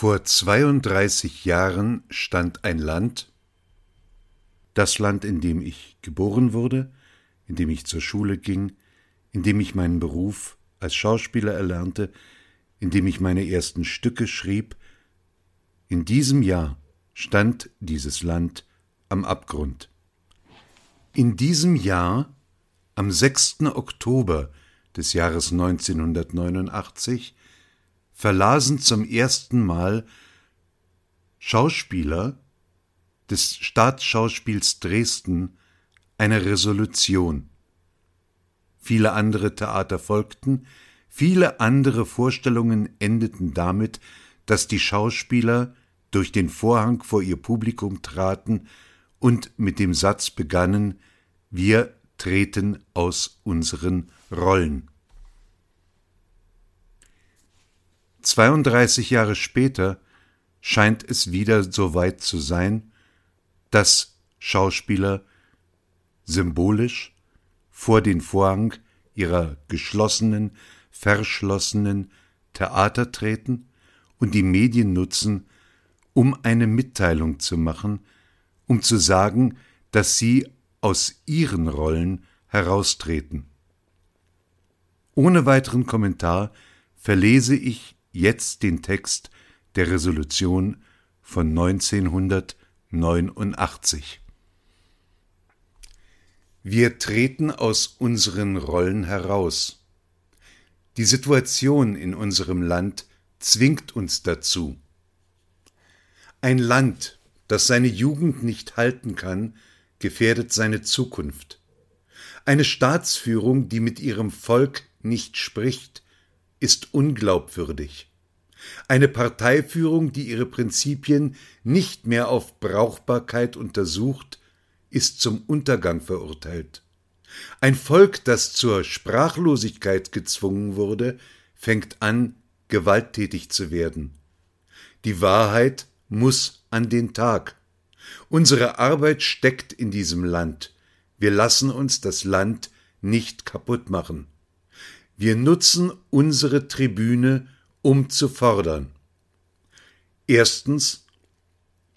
Vor 32 Jahren stand ein Land, das Land, in dem ich geboren wurde, in dem ich zur Schule ging, in dem ich meinen Beruf als Schauspieler erlernte, in dem ich meine ersten Stücke schrieb, in diesem Jahr stand dieses Land am Abgrund. In diesem Jahr, am 6. Oktober des Jahres 1989, verlasen zum ersten Mal Schauspieler des Staatsschauspiels Dresden eine Resolution. Viele andere Theater folgten, viele andere Vorstellungen endeten damit, dass die Schauspieler durch den Vorhang vor ihr Publikum traten und mit dem Satz begannen Wir treten aus unseren Rollen. 32 Jahre später scheint es wieder so weit zu sein, dass Schauspieler symbolisch vor den Vorhang ihrer geschlossenen, verschlossenen Theater treten und die Medien nutzen, um eine Mitteilung zu machen, um zu sagen, dass sie aus ihren Rollen heraustreten. Ohne weiteren Kommentar verlese ich jetzt den Text der Resolution von 1989. Wir treten aus unseren Rollen heraus. Die Situation in unserem Land zwingt uns dazu. Ein Land, das seine Jugend nicht halten kann, gefährdet seine Zukunft. Eine Staatsführung, die mit ihrem Volk nicht spricht, ist unglaubwürdig. Eine Parteiführung, die ihre Prinzipien nicht mehr auf Brauchbarkeit untersucht, ist zum Untergang verurteilt. Ein Volk, das zur Sprachlosigkeit gezwungen wurde, fängt an, gewalttätig zu werden. Die Wahrheit muss an den Tag. Unsere Arbeit steckt in diesem Land. Wir lassen uns das Land nicht kaputt machen. Wir nutzen unsere Tribüne, um zu fordern. Erstens,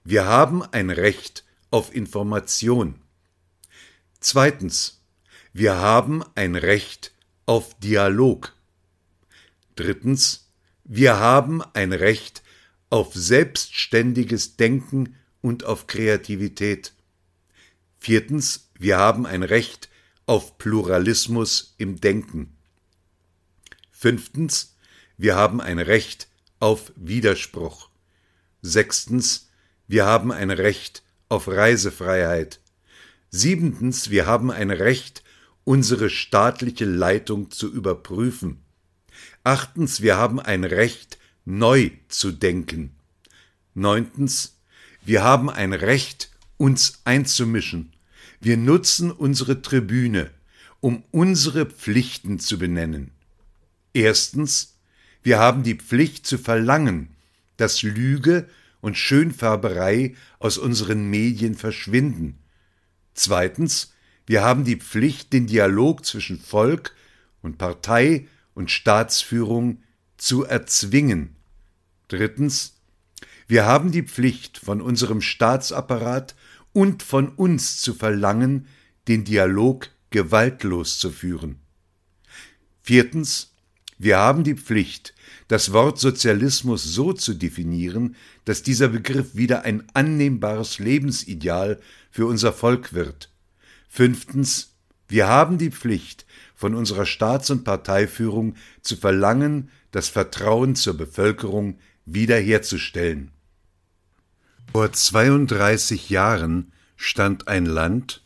wir haben ein Recht auf Information. Zweitens, wir haben ein Recht auf Dialog. Drittens, wir haben ein Recht auf selbstständiges Denken und auf Kreativität. Viertens, wir haben ein Recht auf Pluralismus im Denken. Fünftens, wir haben ein Recht auf Widerspruch. Sechstens, wir haben ein Recht auf Reisefreiheit. Siebentens, wir haben ein Recht, unsere staatliche Leitung zu überprüfen. Achtens, wir haben ein Recht, neu zu denken. Neuntens, wir haben ein Recht, uns einzumischen. Wir nutzen unsere Tribüne, um unsere Pflichten zu benennen. Erstens, wir haben die Pflicht zu verlangen, dass Lüge und Schönfärberei aus unseren Medien verschwinden. Zweitens, wir haben die Pflicht, den Dialog zwischen Volk und Partei und Staatsführung zu erzwingen. Drittens, wir haben die Pflicht, von unserem Staatsapparat und von uns zu verlangen, den Dialog gewaltlos zu führen. Viertens, wir haben die Pflicht, das Wort Sozialismus so zu definieren, dass dieser Begriff wieder ein annehmbares Lebensideal für unser Volk wird. Fünftens, wir haben die Pflicht, von unserer Staats- und Parteiführung zu verlangen, das Vertrauen zur Bevölkerung wiederherzustellen. Vor 32 Jahren stand ein Land,